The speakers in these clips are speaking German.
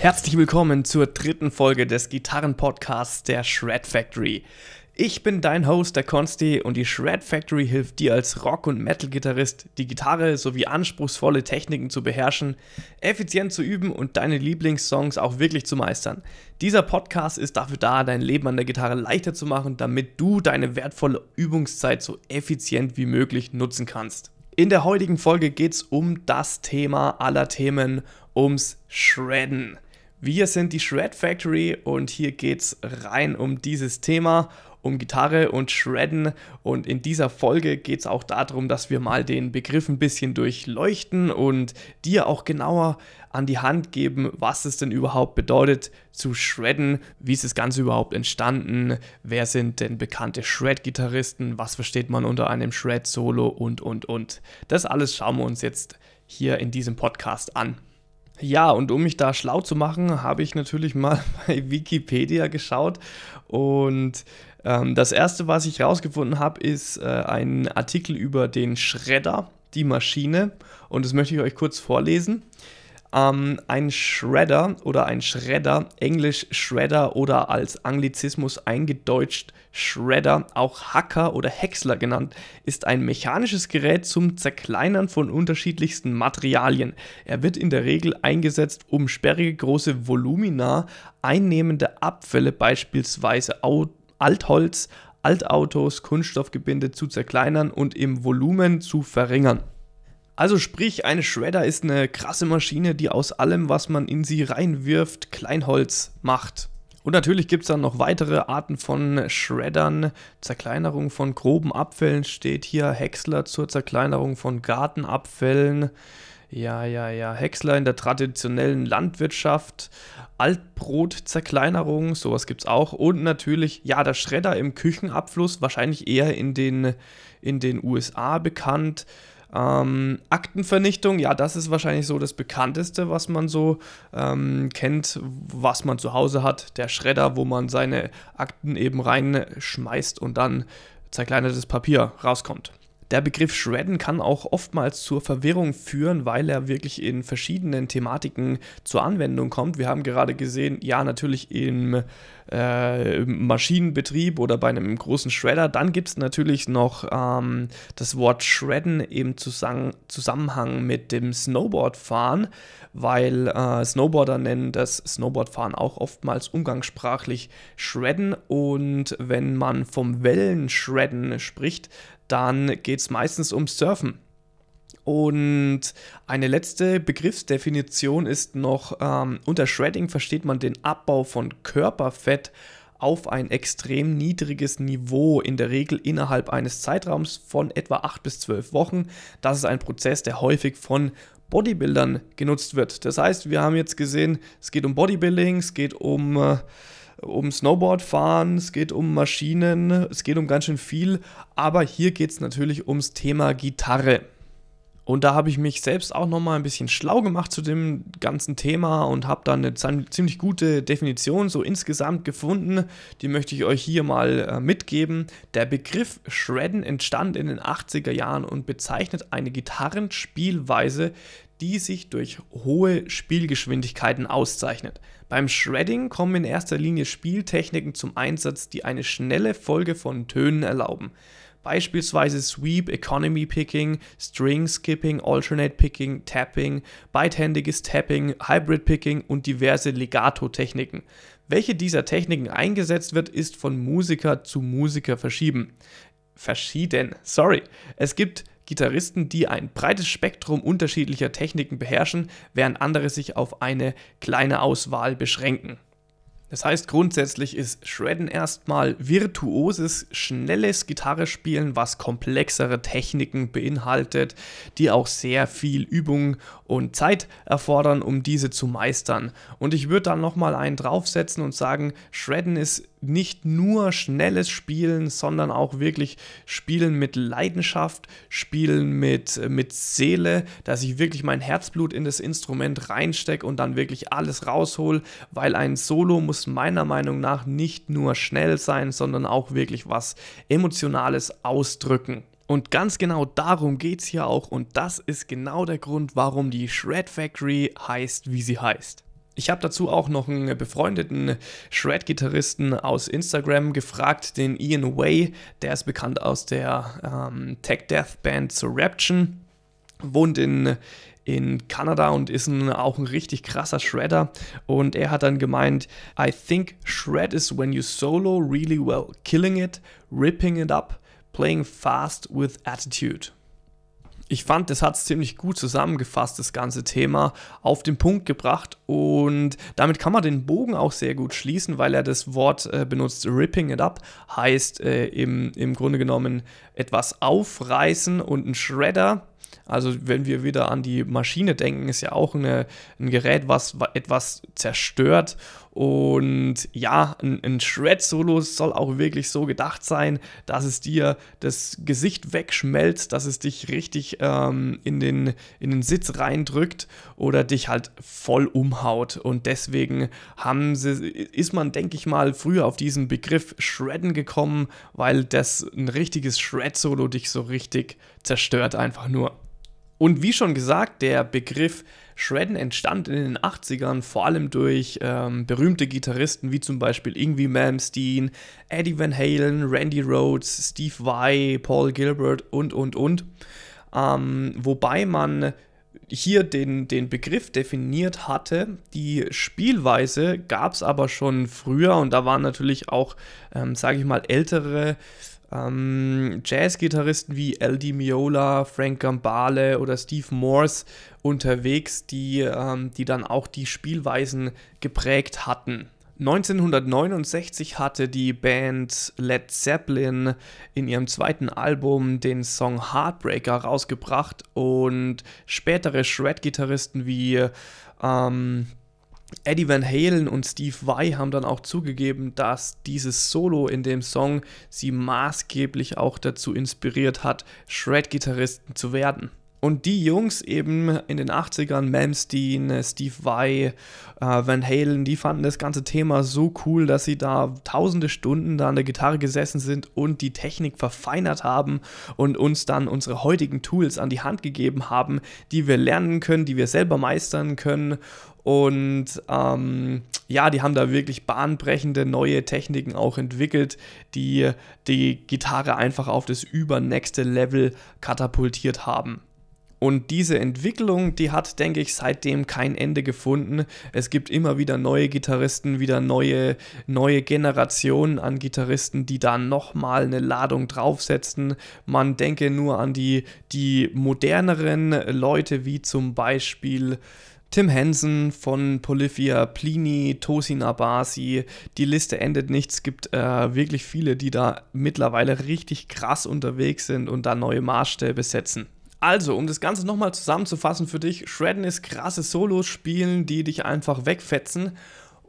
Herzlich willkommen zur dritten Folge des Gitarrenpodcasts der Shred Factory. Ich bin dein Host, der Consti, und die Shred Factory hilft dir als Rock- und Metal-Gitarrist, die Gitarre sowie anspruchsvolle Techniken zu beherrschen, effizient zu üben und deine Lieblingssongs auch wirklich zu meistern. Dieser Podcast ist dafür da, dein Leben an der Gitarre leichter zu machen, damit du deine wertvolle Übungszeit so effizient wie möglich nutzen kannst. In der heutigen Folge geht es um das Thema aller Themen, ums Shredden. Wir sind die Shred Factory und hier geht es rein um dieses Thema, um Gitarre und Shredden. Und in dieser Folge geht es auch darum, dass wir mal den Begriff ein bisschen durchleuchten und dir auch genauer an die Hand geben, was es denn überhaupt bedeutet zu shredden, wie ist das Ganze überhaupt entstanden, wer sind denn bekannte Shred-Gitarristen, was versteht man unter einem Shred-Solo und, und, und. Das alles schauen wir uns jetzt hier in diesem Podcast an. Ja, und um mich da schlau zu machen, habe ich natürlich mal bei Wikipedia geschaut. Und ähm, das erste, was ich rausgefunden habe, ist äh, ein Artikel über den Schredder, die Maschine. Und das möchte ich euch kurz vorlesen. Ähm, ein Shredder oder ein Schredder, englisch Shredder oder als Anglizismus eingedeutscht Shredder, auch Hacker oder Häcksler genannt, ist ein mechanisches Gerät zum Zerkleinern von unterschiedlichsten Materialien. Er wird in der Regel eingesetzt, um sperrige große Volumina einnehmende Abfälle, beispielsweise Altholz, Altautos, Kunststoffgebinde zu zerkleinern und im Volumen zu verringern. Also sprich, eine Shredder ist eine krasse Maschine, die aus allem, was man in sie reinwirft, Kleinholz macht. Und natürlich gibt es dann noch weitere Arten von Shreddern. Zerkleinerung von groben Abfällen steht hier. Häcksler zur Zerkleinerung von Gartenabfällen. Ja, ja, ja. Häcksler in der traditionellen Landwirtschaft. Altbrotzerkleinerung, sowas gibt es auch. Und natürlich, ja, der Schredder im Küchenabfluss, wahrscheinlich eher in den, in den USA bekannt. Ähm, Aktenvernichtung, ja, das ist wahrscheinlich so das bekannteste, was man so ähm, kennt, was man zu Hause hat. Der Schredder, wo man seine Akten eben reinschmeißt und dann zerkleinertes Papier rauskommt. Der Begriff Shredden kann auch oftmals zur Verwirrung führen, weil er wirklich in verschiedenen Thematiken zur Anwendung kommt. Wir haben gerade gesehen, ja, natürlich im, äh, Maschinenbetrieb oder bei einem großen Shredder. Dann gibt es natürlich noch ähm, das Wort Shredden im Zusammenhang mit dem Snowboardfahren, weil äh, Snowboarder nennen das Snowboardfahren auch oftmals umgangssprachlich Shredden. Und wenn man vom Wellenshredden spricht, dann geht es meistens ums Surfen. Und eine letzte Begriffsdefinition ist noch, ähm, unter Shredding versteht man den Abbau von Körperfett auf ein extrem niedriges Niveau, in der Regel innerhalb eines Zeitraums von etwa 8 bis 12 Wochen. Das ist ein Prozess, der häufig von Bodybuildern genutzt wird. Das heißt, wir haben jetzt gesehen, es geht um Bodybuilding, es geht um... Äh, um Snowboardfahren, es geht um Maschinen, es geht um ganz schön viel, aber hier geht es natürlich ums Thema Gitarre. Und da habe ich mich selbst auch nochmal ein bisschen schlau gemacht zu dem ganzen Thema und habe dann eine ziemlich gute Definition so insgesamt gefunden. Die möchte ich euch hier mal äh, mitgeben. Der Begriff Shredden entstand in den 80er Jahren und bezeichnet eine Gitarrenspielweise, die sich durch hohe Spielgeschwindigkeiten auszeichnet. Beim Shredding kommen in erster Linie Spieltechniken zum Einsatz, die eine schnelle Folge von Tönen erlauben. Beispielsweise Sweep, Economy Picking, String Skipping, Alternate Picking, Tapping, beidhändiges Tapping, Hybrid Picking und diverse Legato-Techniken. Welche dieser Techniken eingesetzt wird, ist von Musiker zu Musiker verschieden. Verschieden, sorry. Es gibt Gitarristen, die ein breites Spektrum unterschiedlicher Techniken beherrschen, während andere sich auf eine kleine Auswahl beschränken. Das heißt, grundsätzlich ist Shredden erstmal virtuoses, schnelles Gitarrespielen, was komplexere Techniken beinhaltet, die auch sehr viel Übung und Zeit erfordern, um diese zu meistern. Und ich würde dann nochmal einen draufsetzen und sagen, Shredden ist nicht nur schnelles Spielen, sondern auch wirklich Spielen mit Leidenschaft, Spielen mit, mit Seele, dass ich wirklich mein Herzblut in das Instrument reinstecke und dann wirklich alles raushol, weil ein Solo muss meiner Meinung nach nicht nur schnell sein, sondern auch wirklich was Emotionales ausdrücken. Und ganz genau darum geht es hier auch und das ist genau der Grund, warum die Shred Factory heißt, wie sie heißt. Ich habe dazu auch noch einen befreundeten Shred-Gitarristen aus Instagram gefragt, den Ian Way. Der ist bekannt aus der ähm, Tech-Death-Band Surraption, wohnt in, in Kanada und ist ein, auch ein richtig krasser Shredder. Und er hat dann gemeint, I think Shred is when you solo really well, killing it, ripping it up, playing fast with attitude ich fand, das hat es ziemlich gut zusammengefasst, das ganze Thema auf den Punkt gebracht und damit kann man den Bogen auch sehr gut schließen, weil er das Wort äh, benutzt, ripping it up, heißt äh, im, im Grunde genommen etwas aufreißen und ein Shredder also wenn wir wieder an die Maschine denken, ist ja auch eine, ein Gerät, was etwas zerstört. Und ja, ein, ein Shred-Solo soll auch wirklich so gedacht sein, dass es dir das Gesicht wegschmelzt, dass es dich richtig ähm, in, den, in den Sitz reindrückt oder dich halt voll umhaut. Und deswegen haben sie, ist man, denke ich mal, früher auf diesen Begriff Shredden gekommen, weil das ein richtiges Shred-Solo dich so richtig zerstört einfach nur. Und wie schon gesagt, der Begriff Shredden entstand in den 80ern vor allem durch ähm, berühmte Gitarristen wie zum Beispiel Ingwie Malmsteen, Eddie Van Halen, Randy Rhodes, Steve Vai, Paul Gilbert und, und, und. Ähm, wobei man hier den, den Begriff definiert hatte. Die Spielweise gab es aber schon früher und da waren natürlich auch, ähm, sage ich mal, ältere ähm, Jazz-Gitarristen wie L.D. Miola, Frank Gambale oder Steve Morse unterwegs, die, ähm, die dann auch die Spielweisen geprägt hatten. 1969 hatte die Band Led Zeppelin in ihrem zweiten Album den Song Heartbreaker rausgebracht und spätere Shred-Gitarristen wie ähm, Eddie Van Halen und Steve Vai haben dann auch zugegeben, dass dieses Solo in dem Song sie maßgeblich auch dazu inspiriert hat, Shred-Gitarristen zu werden. Und die Jungs eben in den 80ern, Malmsteen, Steve Vai, äh, Van Halen, die fanden das ganze Thema so cool, dass sie da tausende Stunden da an der Gitarre gesessen sind und die Technik verfeinert haben und uns dann unsere heutigen Tools an die Hand gegeben haben, die wir lernen können, die wir selber meistern können und ähm, ja, die haben da wirklich bahnbrechende neue Techniken auch entwickelt, die die Gitarre einfach auf das übernächste Level katapultiert haben. Und diese Entwicklung, die hat, denke ich, seitdem kein Ende gefunden. Es gibt immer wieder neue Gitarristen, wieder neue, neue Generationen an Gitarristen, die da nochmal eine Ladung draufsetzen. Man denke nur an die, die moderneren Leute, wie zum Beispiel Tim Henson von Polyphia, Plini, Tosin Abasi, die Liste endet nicht. Es gibt äh, wirklich viele, die da mittlerweile richtig krass unterwegs sind und da neue Maßstäbe setzen. Also, um das Ganze nochmal zusammenzufassen für dich, Shredden ist krasse Solos spielen, die dich einfach wegfetzen.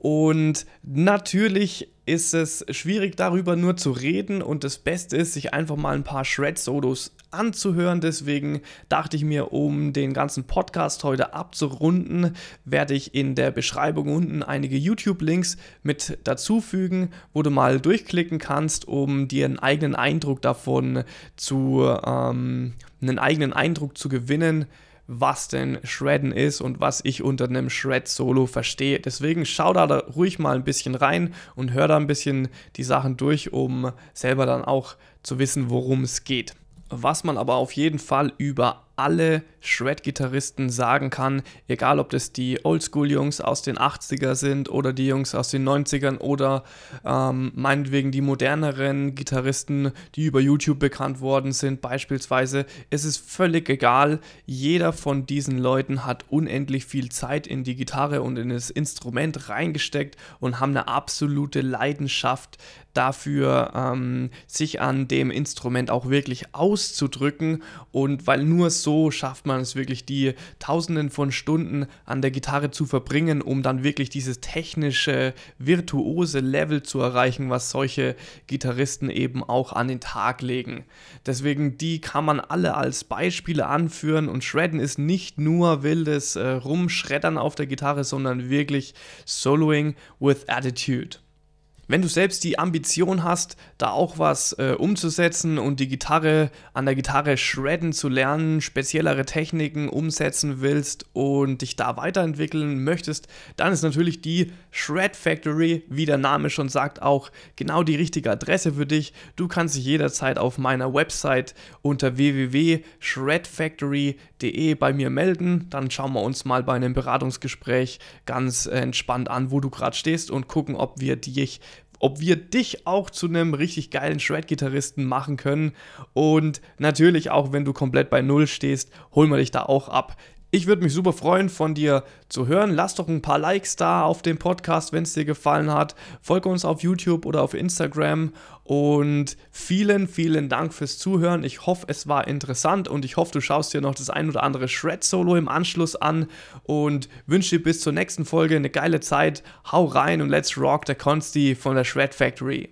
Und natürlich ist es schwierig darüber nur zu reden und das Beste ist, sich einfach mal ein paar Shred-Solos anzuhören. Deswegen dachte ich mir, um den ganzen Podcast heute abzurunden, werde ich in der Beschreibung unten einige YouTube-Links mit dazufügen, wo du mal durchklicken kannst, um dir einen eigenen Eindruck davon zu, ähm, einen eigenen Eindruck zu gewinnen was denn Shredden ist und was ich unter einem Shred-Solo verstehe. Deswegen schau da, ruhig mal ein bisschen rein und hör da ein bisschen die Sachen durch, um selber dann auch zu wissen, worum es geht. Was man aber auf jeden Fall über alle Shred-Gitarristen sagen kann, egal ob das die Oldschool-Jungs aus den 80er sind oder die Jungs aus den 90ern oder ähm, meinetwegen die moderneren Gitarristen, die über YouTube bekannt worden sind, beispielsweise. Es ist völlig egal, jeder von diesen Leuten hat unendlich viel Zeit in die Gitarre und in das Instrument reingesteckt und haben eine absolute Leidenschaft dafür, ähm, sich an dem Instrument auch wirklich auszudrücken und weil nur so so schafft man es wirklich, die Tausenden von Stunden an der Gitarre zu verbringen, um dann wirklich dieses technische, virtuose Level zu erreichen, was solche Gitarristen eben auch an den Tag legen. Deswegen, die kann man alle als Beispiele anführen und Shredden ist nicht nur wildes äh, Rumschreddern auf der Gitarre, sondern wirklich Soloing with Attitude. Wenn du selbst die Ambition hast, da auch was äh, umzusetzen und die Gitarre an der Gitarre shredden zu lernen, speziellere Techniken umsetzen willst und dich da weiterentwickeln möchtest, dann ist natürlich die Shred Factory, wie der Name schon sagt, auch genau die richtige Adresse für dich. Du kannst dich jederzeit auf meiner Website unter www.shredfactory.de bei mir melden. Dann schauen wir uns mal bei einem Beratungsgespräch ganz entspannt an, wo du gerade stehst und gucken, ob wir dich ob wir dich auch zu einem richtig geilen Shred-Gitarristen machen können. Und natürlich auch, wenn du komplett bei Null stehst, holen wir dich da auch ab. Ich würde mich super freuen, von dir zu hören. Lass doch ein paar Likes da auf dem Podcast, wenn es dir gefallen hat. Folge uns auf YouTube oder auf Instagram. Und vielen, vielen Dank fürs Zuhören. Ich hoffe, es war interessant und ich hoffe, du schaust dir noch das ein oder andere Shred-Solo im Anschluss an. Und wünsche dir bis zur nächsten Folge eine geile Zeit. Hau rein und let's rock der Consti von der Shred Factory.